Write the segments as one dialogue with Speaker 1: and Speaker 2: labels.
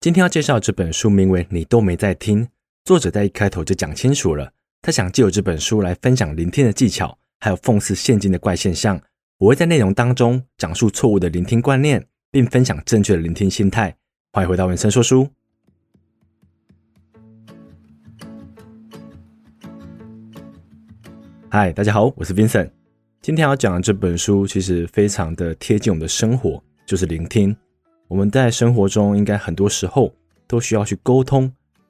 Speaker 1: 今天要介绍这本书名为《你都没在听》，作者在一开头就讲清楚了，他想借由这本书来分享聆听的技巧，还有讽刺现今的怪现象。我会在内容当中讲述错误的聆听观念，并分享正确的聆听心态。欢迎回到文森说书。嗨，大家好，我是 Vincent。今天要讲的这本书其实非常的贴近我们的生活，就是聆听。我们在生活中应该很多时候都需要去沟通，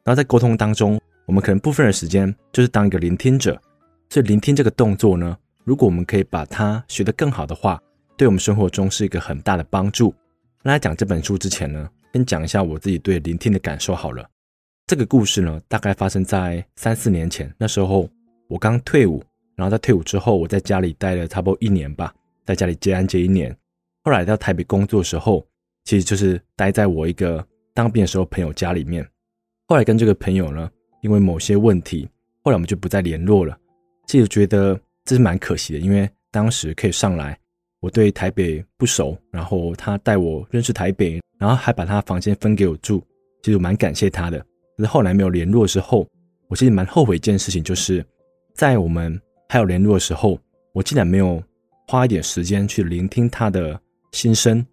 Speaker 1: 然后在沟通当中，我们可能部分的时间就是当一个聆听者。所以聆听这个动作呢，如果我们可以把它学得更好的话，对我们生活中是一个很大的帮助。那在讲这本书之前呢，先讲一下我自己对聆听的感受好了。这个故事呢，大概发生在三四年前，那时候我刚退伍，然后在退伍之后，我在家里待了差不多一年吧，在家里接案接一年。后来到台北工作的时候。其实就是待在我一个当兵的时候朋友家里面，后来跟这个朋友呢，因为某些问题，后来我们就不再联络了。其实觉得这是蛮可惜的，因为当时可以上来，我对台北不熟，然后他带我认识台北，然后还把他房间分给我住，其实我蛮感谢他的。可是后来没有联络之后，我其实蛮后悔一件事情，就是在我们还有联络的时候，我竟然没有花一点时间去聆听他的心声。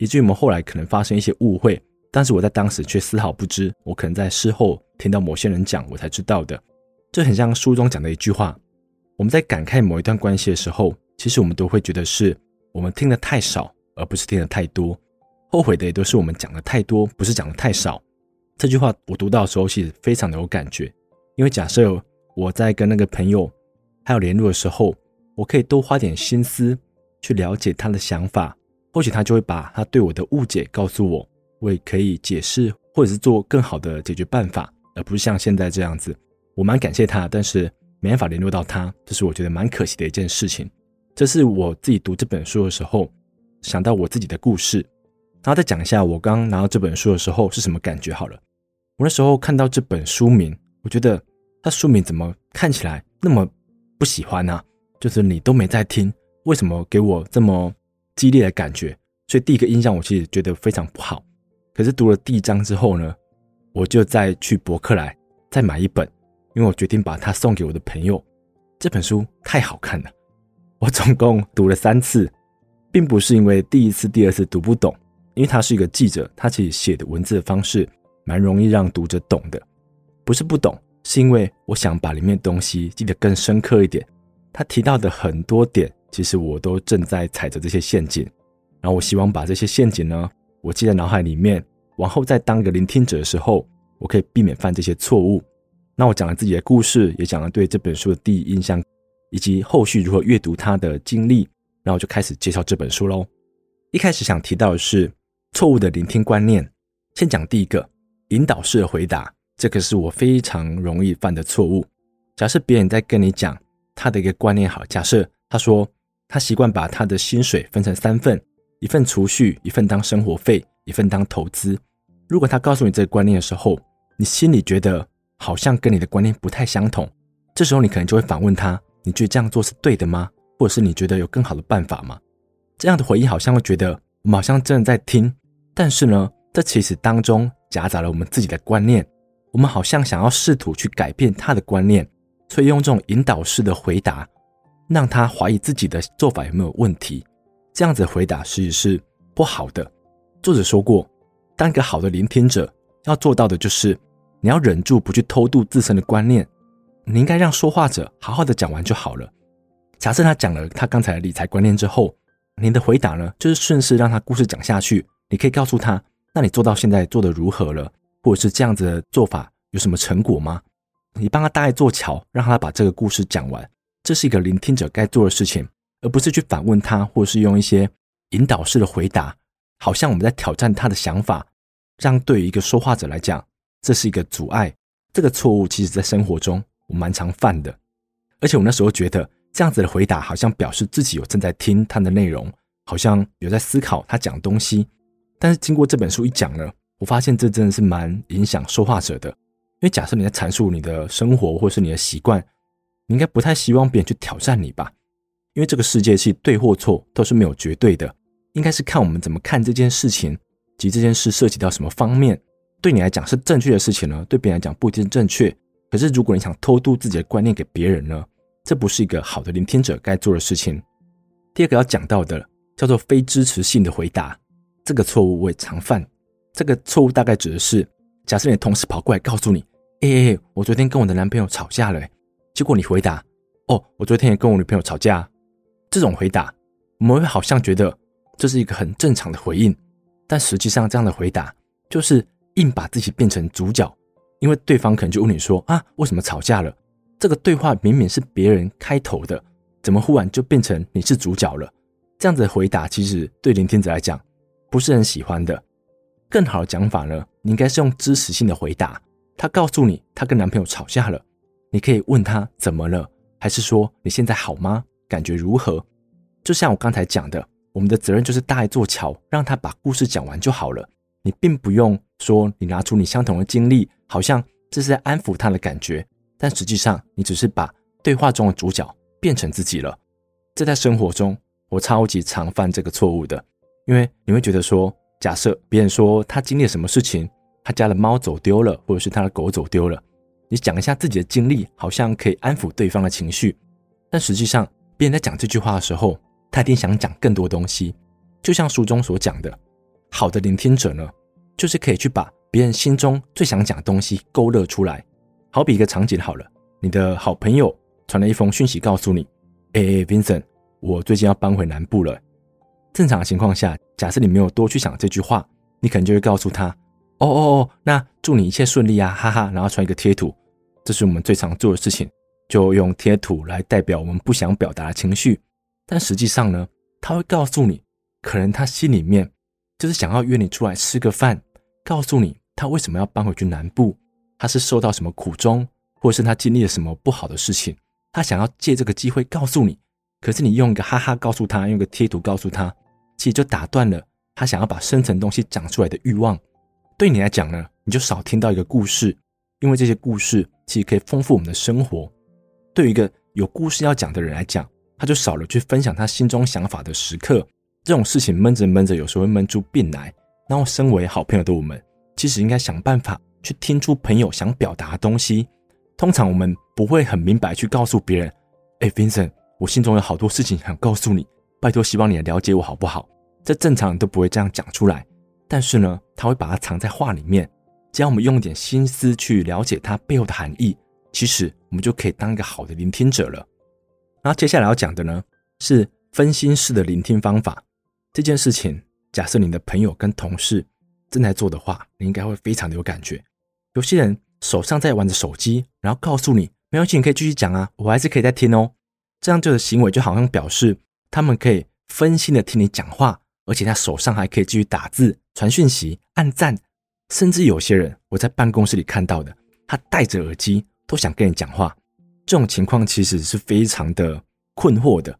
Speaker 1: 以至于我们后来可能发生一些误会，但是我在当时却丝毫不知。我可能在事后听到某些人讲，我才知道的。这很像书中讲的一句话：我们在感慨某一段关系的时候，其实我们都会觉得是我们听得太少，而不是听得太多。后悔的也都是我们讲得太多，不是讲得太少。这句话我读到的时候，其实非常的有感觉。因为假设我在跟那个朋友还有联络的时候，我可以多花点心思去了解他的想法。或许他就会把他对我的误解告诉我，我也可以解释，或者是做更好的解决办法，而不是像现在这样子。我蛮感谢他，但是没办法联络到他，这是我觉得蛮可惜的一件事情。这是我自己读这本书的时候想到我自己的故事，然后再讲一下我刚拿到这本书的时候是什么感觉好了。我那时候看到这本书名，我觉得他书名怎么看起来那么不喜欢呢？就是你都没在听，为什么给我这么激烈的感觉，所以第一个印象我其实觉得非常不好。可是读了第一章之后呢，我就再去博客来再买一本，因为我决定把它送给我的朋友。这本书太好看了，我总共读了三次，并不是因为第一次、第二次读不懂，因为他是一个记者，他其实写的文字的方式蛮容易让读者懂的。不是不懂，是因为我想把里面的东西记得更深刻一点。他提到的很多点。其实我都正在踩着这些陷阱，然后我希望把这些陷阱呢，我记在脑海里面，往后再当一个聆听者的时候，我可以避免犯这些错误。那我讲了自己的故事，也讲了对这本书的第一印象，以及后续如何阅读它的经历，然后就开始介绍这本书喽。一开始想提到的是错误的聆听观念，先讲第一个引导式的回答，这个是我非常容易犯的错误。假设别人在跟你讲他的一个观念，好，假设他说。他习惯把他的薪水分成三份，一份储蓄，一份当生活费，一份当投资。如果他告诉你这个观念的时候，你心里觉得好像跟你的观念不太相同，这时候你可能就会反问他：你觉得这样做是对的吗？或者是你觉得有更好的办法吗？这样的回应好像会觉得我们好像真的在听，但是呢，这其实当中夹杂了我们自己的观念，我们好像想要试图去改变他的观念，所以用这种引导式的回答。让他怀疑自己的做法有没有问题，这样子回答其实是不好的。作者说过，当一个好的聆听者，要做到的就是你要忍住不去偷渡自身的观念，你应该让说话者好好的讲完就好了。假设他讲了他刚才的理财观念之后，你的回答呢，就是顺势让他故事讲下去。你可以告诉他，那你做到现在做得如何了，或者是这样子的做法有什么成果吗？你帮他搭一座桥，让他把这个故事讲完。这是一个聆听者该做的事情，而不是去反问他，或是用一些引导式的回答，好像我们在挑战他的想法。这样对于一个说话者来讲，这是一个阻碍。这个错误其实在生活中我蛮常犯的，而且我那时候觉得这样子的回答好像表示自己有正在听他的内容，好像有在思考他讲东西。但是经过这本书一讲呢，我发现这真的是蛮影响说话者的。因为假设你在阐述你的生活或是你的习惯。你应该不太希望别人去挑战你吧？因为这个世界是对或错都是没有绝对的，应该是看我们怎么看这件事情，及这件事涉及到什么方面，对你来讲是正确的事情呢，对别人来讲不一定正确。可是如果你想偷渡自己的观念给别人呢，这不是一个好的聆听者该做的事情。第二个要讲到的叫做非支持性的回答，这个错误我也常犯。这个错误大概指的是，假设你的同事跑过来告诉你：“哎哎哎，我昨天跟我的男朋友吵架了。”结果你回答：“哦，我昨天也跟我女朋友吵架。”这种回答，我们会好像觉得这是一个很正常的回应，但实际上这样的回答就是硬把自己变成主角，因为对方可能就问你说：“啊，为什么吵架了？”这个对话明明是别人开头的，怎么忽然就变成你是主角了？这样子的回答其实对聆听者来讲不是很喜欢的。更好的讲法呢，你应该是用支持性的回答。他告诉你他跟男朋友吵架了，你可以问他怎么了，还是说你现在好吗？感觉如何？就像我刚才讲的，我们的责任就是搭一座桥，让他把故事讲完就好了。你并不用说你拿出你相同的经历，好像这是在安抚他的感觉，但实际上你只是把对话中的主角变成自己了。这在生活中我超级常犯这个错误的，因为你会觉得说。假设别人说他经历了什么事情，他家的猫走丢了，或者是他的狗走丢了，你讲一下自己的经历，好像可以安抚对方的情绪。但实际上，别人在讲这句话的时候，他一定想讲更多东西。就像书中所讲的，好的聆听者呢，就是可以去把别人心中最想讲的东西勾勒出来。好比一个场景好了，你的好朋友传了一封讯息告诉你：“哎，Vincent，我最近要搬回南部了。”正常情况下，假设你没有多去想这句话，你可能就会告诉他：“哦哦哦，那祝你一切顺利啊，哈哈。”然后传一个贴图，这是我们最常做的事情，就用贴图来代表我们不想表达的情绪。但实际上呢，他会告诉你，可能他心里面就是想要约你出来吃个饭，告诉你他为什么要搬回去南部，他是受到什么苦衷，或者是他经历了什么不好的事情，他想要借这个机会告诉你。可是你用一个哈哈告诉他，用一个贴图告诉他。其实就打断了他想要把深层东西讲出来的欲望。对你来讲呢，你就少听到一个故事，因为这些故事其实可以丰富我们的生活。对于一个有故事要讲的人来讲，他就少了去分享他心中想法的时刻。这种事情闷着闷着，有时候会闷出病来。然后，身为好朋友的我们，其实应该想办法去听出朋友想表达的东西。通常我们不会很明白去告诉别人：“哎，Vincent，我心中有好多事情想告诉你。”拜托，希望你了解我好不好？这正常人都不会这样讲出来，但是呢，他会把它藏在话里面。只要我们用一点心思去了解它背后的含义，其实我们就可以当一个好的聆听者了。然后接下来要讲的呢，是分心式的聆听方法。这件事情，假设你的朋友跟同事正在做的话，你应该会非常的有感觉。有些人手上在玩着手机，然后告诉你没关系，你可以继续讲啊，我还是可以再听哦。这样这个行为就好像表示。他们可以分心的听你讲话，而且他手上还可以继续打字、传讯息、按赞，甚至有些人我在办公室里看到的，他戴着耳机都想跟你讲话。这种情况其实是非常的困惑的，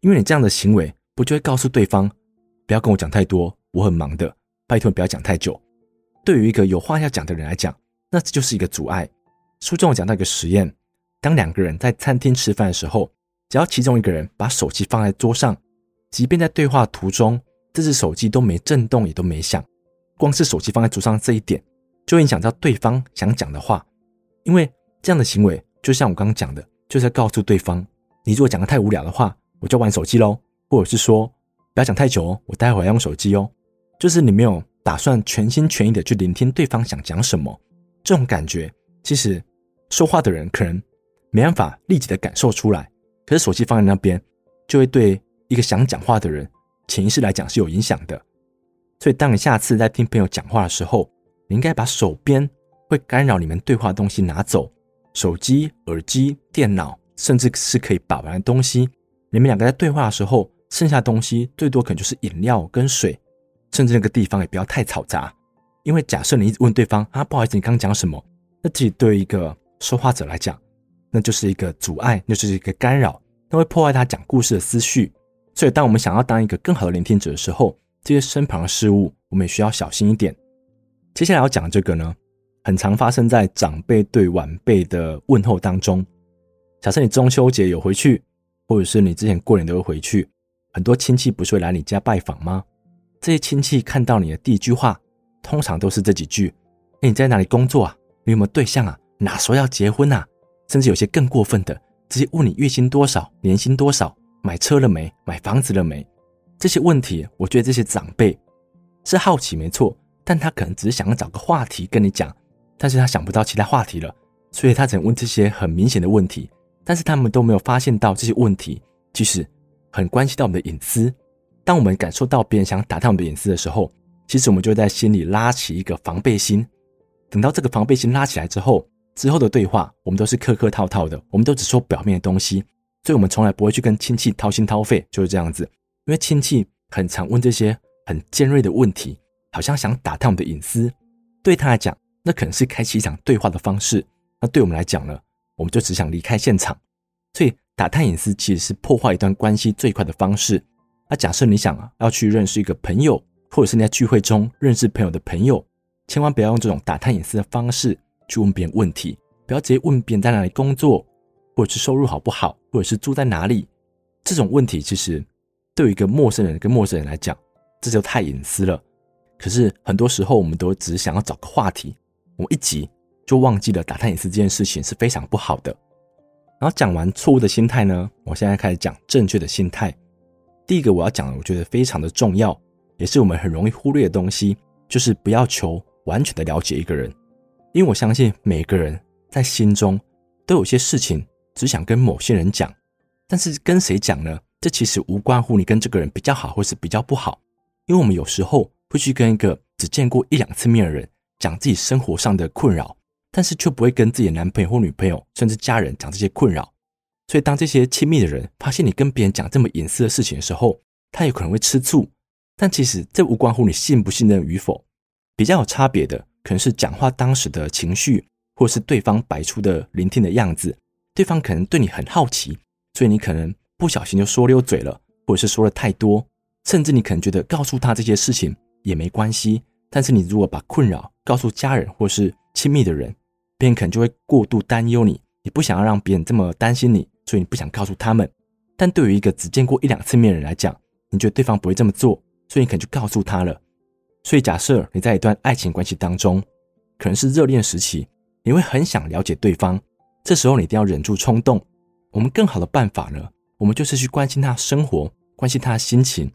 Speaker 1: 因为你这样的行为不就会告诉对方，不要跟我讲太多，我很忙的，拜托不要讲太久。对于一个有话要讲的人来讲，那这就是一个阻碍。书中有讲到一个实验，当两个人在餐厅吃饭的时候。只要其中一个人把手机放在桌上，即便在对话途中，这只手机都没震动，也都没响。光是手机放在桌上这一点，就影响到对方想讲的话。因为这样的行为，就像我刚刚讲的，就是在告诉对方：你如果讲的太无聊的话，我就玩手机喽；或者是说，不要讲太久哦，我待会要用手机哦。就是你没有打算全心全意的去聆听对方想讲什么，这种感觉，其实说话的人可能没办法立即的感受出来。可是手机放在那边，就会对一个想讲话的人潜意识来讲是有影响的。所以，当你下次在听朋友讲话的时候，你应该把手边会干扰你们对话的东西拿走，手机、耳机、电脑，甚至是可以把玩的东西。你们两个在对话的时候，剩下的东西最多可能就是饮料跟水，甚至那个地方也不要太嘈杂。因为假设你一直问对方啊，不好意思，你刚刚讲什么？那自己对于一个说话者来讲。那就是一个阻碍，那就是一个干扰，那会破坏他讲故事的思绪。所以，当我们想要当一个更好的聆听者的时候，这些身旁的事物，我们也需要小心一点。接下来要讲这个呢，很常发生在长辈对晚辈的问候当中。假设你中秋节有回去，或者是你之前过年都会回去，很多亲戚不是会来你家拜访吗？这些亲戚看到你的第一句话，通常都是这几句：“欸，你在哪里工作啊？你有没有对象啊？哪时候要结婚啊？甚至有些更过分的，直接问你月薪多少、年薪多少、买车了没、买房子了没？这些问题，我觉得这些长辈是好奇没错，但他可能只是想要找个话题跟你讲，但是他想不到其他话题了，所以他只能问这些很明显的问题。但是他们都没有发现到这些问题其实很关系到我们的隐私。当我们感受到别人想打探我们的隐私的时候，其实我们就在心里拉起一个防备心。等到这个防备心拉起来之后，之后的对话我们都是客客套套的，我们都只说表面的东西，所以我们从来不会去跟亲戚掏心掏肺，就是这样子。因为亲戚很常问这些很尖锐的问题，好像想打探我们的隐私。对他来讲，那可能是开启一场对话的方式；那对我们来讲呢，我们就只想离开现场。所以打探隐私其实是破坏一段关系最快的方式。那假设你想啊，要去认识一个朋友，或者是你在聚会中认识朋友的朋友，千万不要用这种打探隐私的方式去问别人问题，不要直接问别人在哪里工作，或者是收入好不好，或者是住在哪里。这种问题其实。对于一个陌生人跟陌生人来讲，这就太隐私了。可是很多时候，我们都只是想要找个话题，我们一急就忘记了打探隐私这件事情是非常不好的。然后讲完错误的心态呢，我现在开始讲正确的心态。第一个我要讲的，我觉得非常的重要，也是我们很容易忽略的东西，就是不要求完全的了解一个人，因为我相信每个人在心中都有些事情只想跟某些人讲，但是跟谁讲呢？这其实无关乎你跟这个人比较好或是比较不好，因为我们有时候会去跟一个只见过一两次面的人讲自己生活上的困扰，但是却不会跟自己的男朋友或女朋友甚至家人讲这些困扰。所以当这些亲密的人发现你跟别人讲这么隐私的事情的时候，他有可能会吃醋。但其实这无关乎你信不信任与否，比较有差别的可能是讲话当时的情绪，或是对方摆出的聆听的样子。对方可能对你很好奇，所以你可能。不小心就说溜嘴了，或者是说了太多，甚至你可能觉得告诉他这些事情也没关系。但是你如果把困扰告诉家人或是亲密的人，别人可能就会过度担忧你。你不想要让别人这么担心你，所以你不想告诉他们。但对于一个只见过一两次面的人来讲，你觉得对方不会这么做，所以你可能就告诉他了。所以假设你在一段爱情关系当中，可能是热恋时期，你会很想了解对方，这时候你一定要忍住冲动。我们更好的办法呢？我们就是去关心他生活，关心他的心情。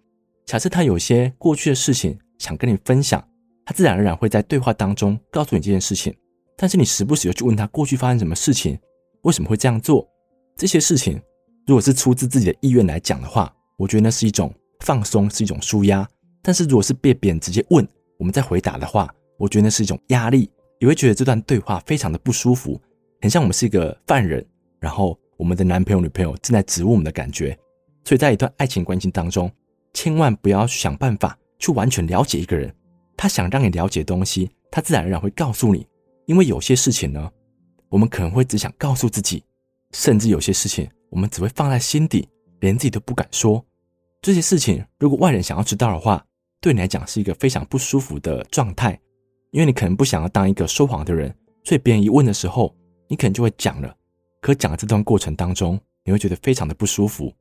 Speaker 1: 假设他有些过去的事情想跟你分享，他自然而然会在对话当中告诉你这件事情。但是你时不时又去问他过去发生什么事情，为什么会这样做？这些事情如果是出自自己的意愿来讲的话，我觉得那是一种放松，是一种舒压。但是如果是被别人直接问，我们再回答的话，我觉得那是一种压力，也会觉得这段对话非常的不舒服，很像我们是一个犯人，然后。我们的男朋友、女朋友正在质问我们的感觉，所以在一段爱情关系当中，千万不要想办法去完全了解一个人。他想让你了解东西，他自然而然会告诉你。因为有些事情呢，我们可能会只想告诉自己，甚至有些事情我们只会放在心底，连自己都不敢说。这些事情如果外人想要知道的话，对你来讲是一个非常不舒服的状态，因为你可能不想要当一个说谎的人，所以别人一问的时候，你可能就会讲了。可讲的这段过程当中，你会觉得非常的不舒服。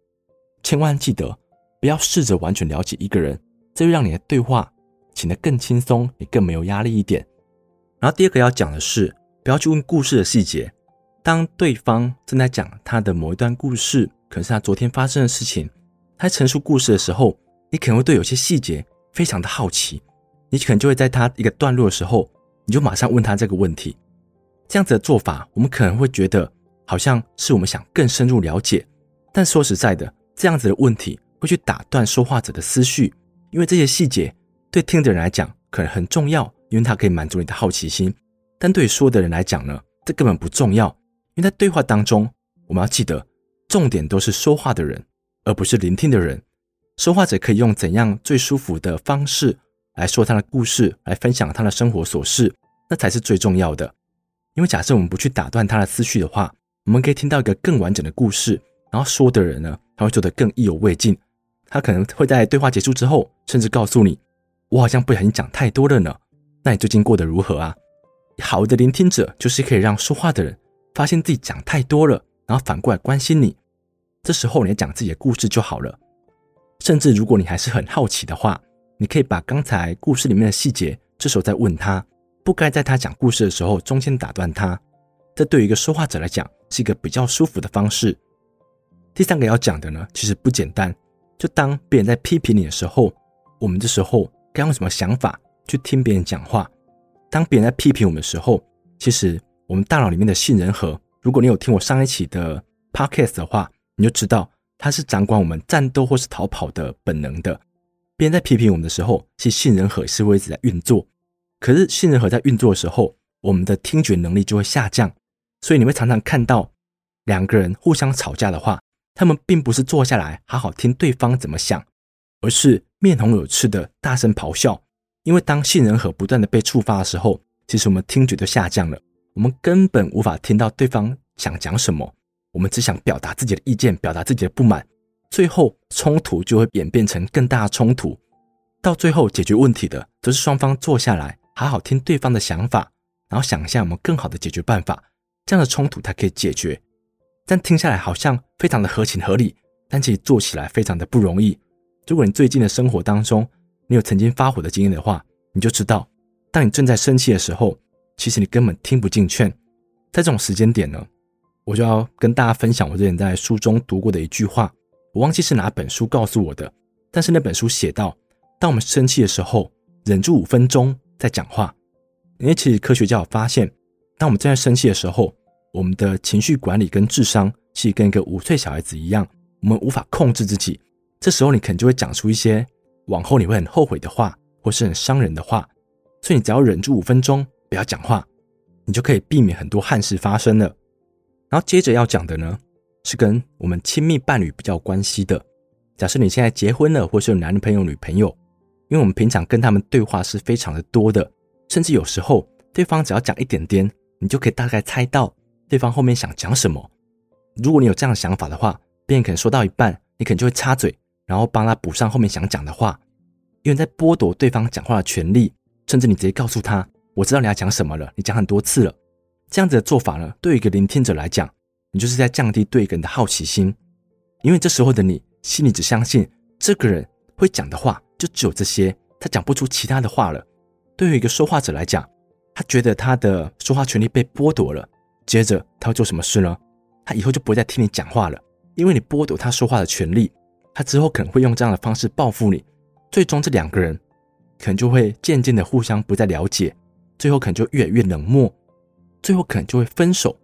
Speaker 1: 千万记得不要试着完全了解一个人，这会让你的对话显得更轻松，也更没有压力一点。然后第二个要讲的是，不要去问故事的细节。当对方正在讲他的某一段故事，可是他昨天发生的事情，他陈述故事的时候，你可能会对有些细节非常的好奇，你可能就会在他一个段落的时候，你就马上问他这个问题。这样子的做法，我们可能会觉得。好像是我们想更深入了解，但说实在的，这样子的问题会去打断说话者的思绪，因为这些细节对听的人来讲可能很重要，因为它可以满足你的好奇心。但对于说的人来讲呢，这根本不重要，因为在对话当中，我们要记得，重点都是说话的人，而不是聆听的人。说话者可以用怎样最舒服的方式来说他的故事，来分享他的生活琐事，那才是最重要的。因为假设我们不去打断他的思绪的话，我们可以听到一个更完整的故事，然后说的人呢，他会做得更意犹未尽。他可能会在对话结束之后，甚至告诉你：“我好像不小心讲太多了呢。”那你最近过得如何啊？好的聆听者就是可以让说话的人发现自己讲太多了，然后反过来关心你。这时候你讲自己的故事就好了。甚至如果你还是很好奇的话，你可以把刚才故事里面的细节，这时候再问他，不该在他讲故事的时候中间打断他。这对于一个说话者来讲是一个比较舒服的方式。第三个要讲的呢，其实不简单。就当别人在批评你的时候，我们这时候该用什么想法去听别人讲话？当别人在批评我们的时候，其实我们大脑里面的杏仁核，如果你有听我上一期的 podcast 的话，你就知道它是掌管我们战斗或是逃跑的本能的。别人在批评我们的时候，其实杏仁核是会一直在运作。可是杏仁核在运作的时候，我们的听觉能力就会下降。所以你会常常看到两个人互相吵架的话，他们并不是坐下来好好听对方怎么想，而是面红耳赤的大声咆哮。因为当杏仁核不断的被触发的时候，其实我们听觉就下降了，我们根本无法听到对方想讲什么，我们只想表达自己的意见，表达自己的不满。最后冲突就会演变成更大的冲突，到最后解决问题的则是双方坐下来好好听对方的想法，然后想一下我们更好的解决办法，这样的冲突才可以解决。但听下来好像非常的合情合理，但其实做起来非常的不容易。如果你最近的生活当中你有曾经发火的经验的话，你就知道，当你正在生气的时候，其实你根本听不进劝。在这种时间点呢，我就要跟大家分享我之前在书中读过的一句话。我忘记是哪本书告诉我的，但是那本书写到，当我们生气的时候，忍住五分钟再讲话。因为其实科学家有发现，当我们正在生气的时候，我们的情绪管理跟智商是跟一个五岁小孩子一样，我们无法控制自己。这时候你可能就会讲出一些往后你会很后悔的话，或是很伤人的话。所以你只要忍住五分钟，不要讲话，你就可以避免很多憾事发生了。然后接着要讲的呢，是跟我们亲密伴侣比较关系的。假设你现在结婚了，或是有男朋友、女朋友，因为我们平常跟他们对话是非常的多的，甚至有时候对方只要讲一点点，你就可以大概猜到对方后面想讲什么。如果你有这样的想法的话，别人可能说到一半，你可能就会插嘴，然后帮他补上后面想讲的话，因为在剥夺对方讲话的权利，甚至你直接告诉他：“我知道你要讲什么了，你讲很多次了。”这样子的做法呢，对于一个聆听者来讲，你就是在降低对一个人的好奇心，因为这时候的你心里只相信这个人会讲的话就只有这些，他讲不出其他的话了。对于一个说话者来讲，他觉得他的说话权利被剥夺了。接着他会做什么事呢？他以后就不会再听你讲话了，因为你剥夺他说话的权利。他之后可能会用这样的方式报复你，最终这两个人可能就会渐渐的互相不再了解，最后可能就越来越冷漠，最后可能就会分手。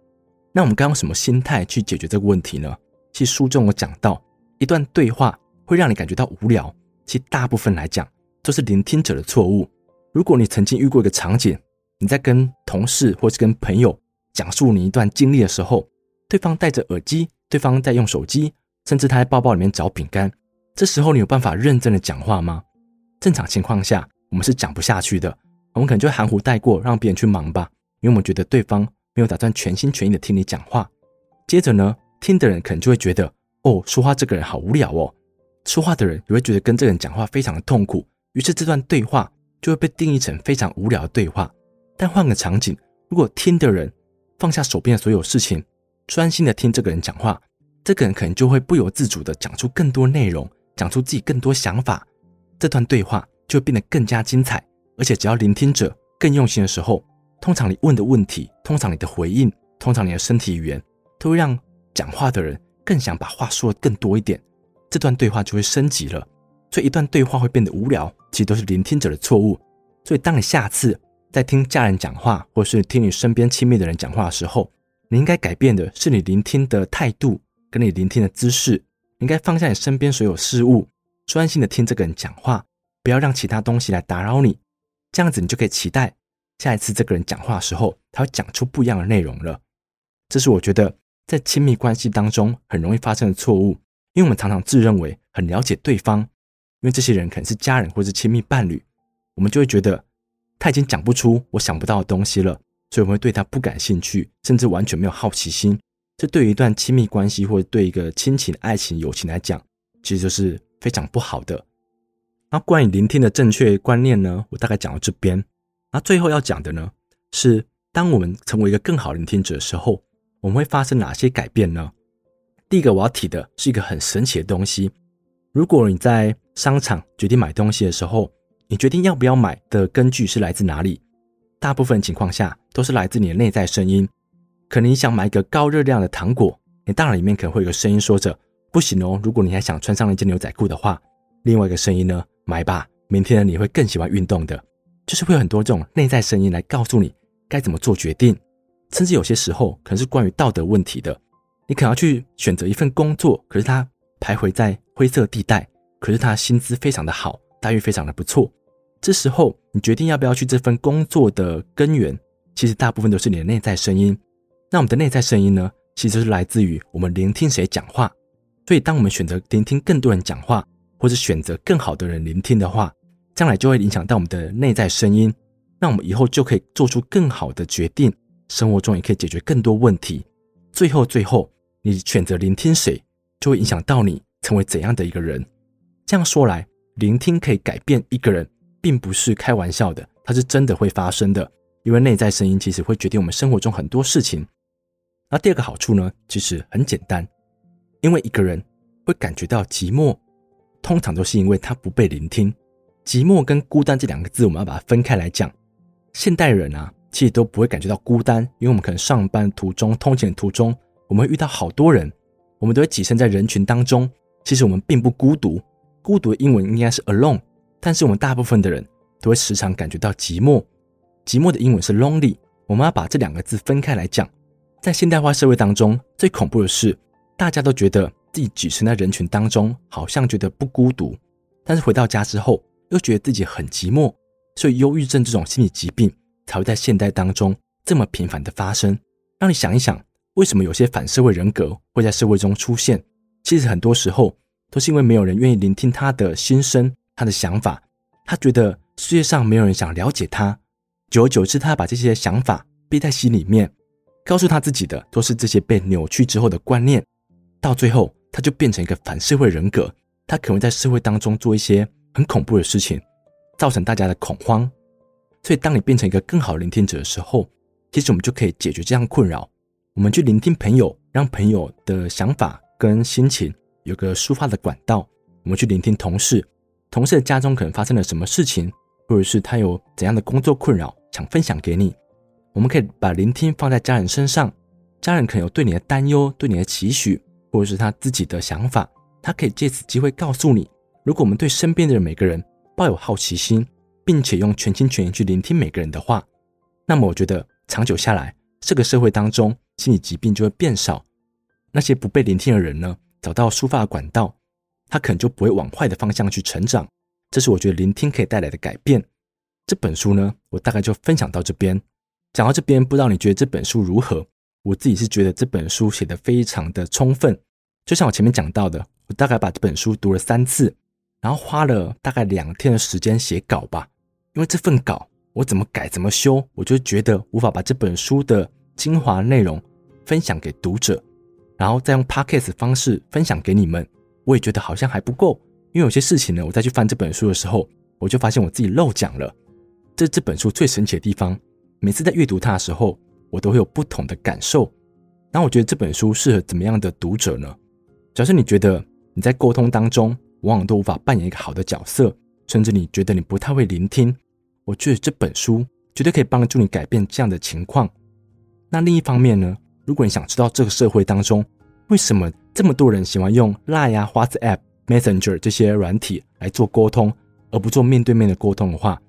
Speaker 1: 那我们该用什么心态去解决这个问题呢？其实书中有讲到，一段对话会让你感觉到无聊，其实大部分来讲都是聆听者的错误。如果你曾经遇过一个场景，你在跟同事或是跟朋友讲述你一段经历的时候，对方戴着耳机，对方在用手机，甚至他在包包里面找饼干，这时候你有办法认真的讲话吗？正常情况下，我们是讲不下去的，我们可能就含糊带过，让别人去忙吧，因为我们觉得对方。没有打算全心全意的听你讲话，接着呢，听的人可能就会觉得，哦，说话这个人好无聊哦。说话的人也会觉得跟这个人讲话非常的痛苦，于是这段对话就会被定义成非常无聊的对话。但换个场景，如果听的人放下手边的所有事情，专心的听这个人讲话，这个人可能就会不由自主的讲出更多内容，讲出自己更多想法，这段对话就会变得更加精彩。而且只要聆听者更用心的时候。通常你问的问题，通常你的回应，通常你的身体语言，都会让讲话的人更想把话说得更多一点，这段对话就会升级了。所以一段对话会变得无聊，其实都是聆听者的错误。所以当你下次在听家人讲话，或是听你身边亲密的人讲话的时候，你应该改变的是你聆听的态度，跟你聆听的姿势。你应该放下你身边所有事物，专心的听这个人讲话，不要让其他东西来打扰你。这样子你就可以期待。下一次这个人讲话的时候，他会讲出不一样的内容了。这是我觉得在亲密关系当中很容易发生的错误，因为我们常常自认为很了解对方，因为这些人可能是家人或是亲密伴侣，我们就会觉得他已经讲不出我想不到的东西了，所以我们会对他不感兴趣，甚至完全没有好奇心。这对于一段亲密关系或者对一个亲情、爱情、友情来讲，其实就是非常不好的。那关于聆听的正确观念呢，我大概讲到这边。那最后要讲的呢，是当我们成为一个更好聆听者的时候，我们会发生哪些改变呢？第一个我要提的是一个很神奇的东西。如果你在商场决定买东西的时候，你决定要不要买的根据是来自哪里？大部分情况下都是来自你的内在声音。可能你想买一个高热量的糖果，你大脑里面可能会有个声音说着：“不行哦，如果你还想穿上那件牛仔裤的话。”另外一个声音呢，买吧，明天你会更喜欢运动的。就是会有很多这种内在声音来告诉你该怎么做决定，甚至有些时候可能是关于道德问题的。你可能要去选择一份工作，可是它徘徊在灰色地带，可是它薪资非常的好，待遇非常的不错。这时候你决定要不要去这份工作的根源，其实大部分都是你的内在声音。那我们的内在声音呢，其实是来自于我们聆听谁讲话。所以当我们选择聆听更多人讲话，或者选择更好的人聆听的话，将来就会影响到我们的内在声音。那我们以后就可以做出更好的决定，生活中也可以解决更多问题。最后，最后，你选择聆听谁，就会影响到你成为怎样的一个人。这样说来，聆听可以改变一个人，并不是开玩笑的，它是真的会发生的。因为内在声音其实会决定我们生活中很多事情。那第二个好处呢，其实很简单，因为一个人会感觉到寂寞。通常都是因为他不被聆听，寂寞跟孤单这两个字，我们要把它分开来讲。现代人啊，其实都不会感觉到孤单，因为我们可能上班途中、通勤途中，我们会遇到好多人，我们都会挤身在人群当中。其实我们并不孤独，孤独的英文应该是 alone，但是我们大部分的人都会时常感觉到寂寞。寂寞的英文是 lonely，我们要把这两个字分开来讲。在现代化社会当中，最恐怖的是，大家都觉得。自己挤身在人群当中，好像觉得不孤独，但是回到家之后，又觉得自己很寂寞，所以忧郁症这种心理疾病才会在现代当中这么频繁的发生。让你想一想，为什么有些反社会人格会在社会中出现？其实很多时候都是因为没有人愿意聆听他的心声、他的想法，他觉得世界上没有人想了解他，久而久之，他把这些想法憋在心里面，告诉他自己的都是这些被扭曲之后的观念，到最后。他就变成一个反社会人格，他可能在社会当中做一些很恐怖的事情，造成大家的恐慌。所以，当你变成一个更好的聆听者的时候，其实我们就可以解决这样困扰。我们去聆听朋友，让朋友的想法跟心情有个抒发的管道。我们去聆听同事，同事的家中可能发生了什么事情，或者是他有怎样的工作困扰，想分享给你。我们可以把聆听放在家人身上，家人可能有对你的担忧，对你的期许。或者是他自己的想法，他可以借此机会告诉你：如果我们对身边的每个人抱有好奇心，并且用全心全意去聆听每个人的话，那么我觉得长久下来，这个社会当中心理疾病就会变少。那些不被聆听的人呢，找到抒发的管道，他可能就不会往坏的方向去成长。这是我觉得聆听可以带来的改变。这本书呢，我大概就分享到这边。讲到这边，不知道你觉得这本书如何？我自己是觉得这本书写得非常的充分，就像我前面讲到的，我大概把这本书读了三次，然后花了大概两天的时间写稿吧。因为这份稿我怎么改怎么修，我就觉得无法把这本书的精华内容分享给读者，然后再用 podcast 方式分享给你们，我也觉得好像还不够。因为有些事情呢，我再去翻这本书的时候，我就发现我自己漏讲了。这这本书最神奇的地方，每次在阅读它的时候。我都会有不同的感受。那我觉得这本书适合怎么样的读者呢？假设你觉得你在沟通当中往往都无法扮演一个好的角色，甚至你觉得你不太会聆听，我觉得这本书绝对可以帮助你改变这样的情况。那另一方面呢，如果你想知道这个社会当中为什么这么多人喜欢用 Line 啊、花子 App、Messenger 这些软体来做沟通，而不做面对面的沟通的话，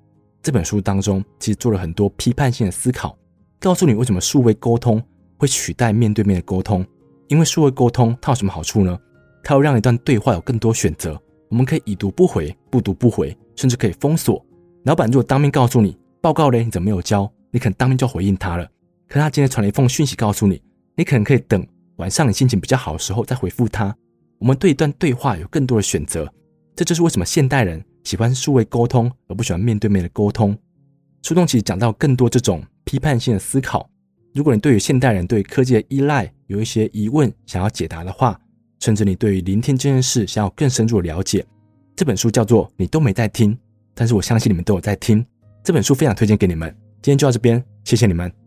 Speaker 1: 这本书当中其实做了很多批判性的思考。告诉你为什么数位沟通会取代面对面的沟通？因为数位沟通它有什么好处呢？它会让一段对话有更多选择。我们可以已读不回、不读不回，甚至可以封锁。老板如果当面告诉你报告嘞，你怎么没有交？你可能当面就回应他了。可是他今天传了一封讯息告诉你，你可能可以等晚上你心情比较好的时候再回复他。我们对一段对话有更多的选择。这就是为什么现代人喜欢数位沟通而不喜欢面对面的沟通。书中其实讲到更多这种。批判性的思考。如果你对于现代人对科技的依赖有一些疑问，想要解答的话，甚至你对于聆听这件事想要更深入的了解，这本书叫做《你都没在听》，但是我相信你们都有在听。这本书非常推荐给你们。今天就到这边，谢谢你们。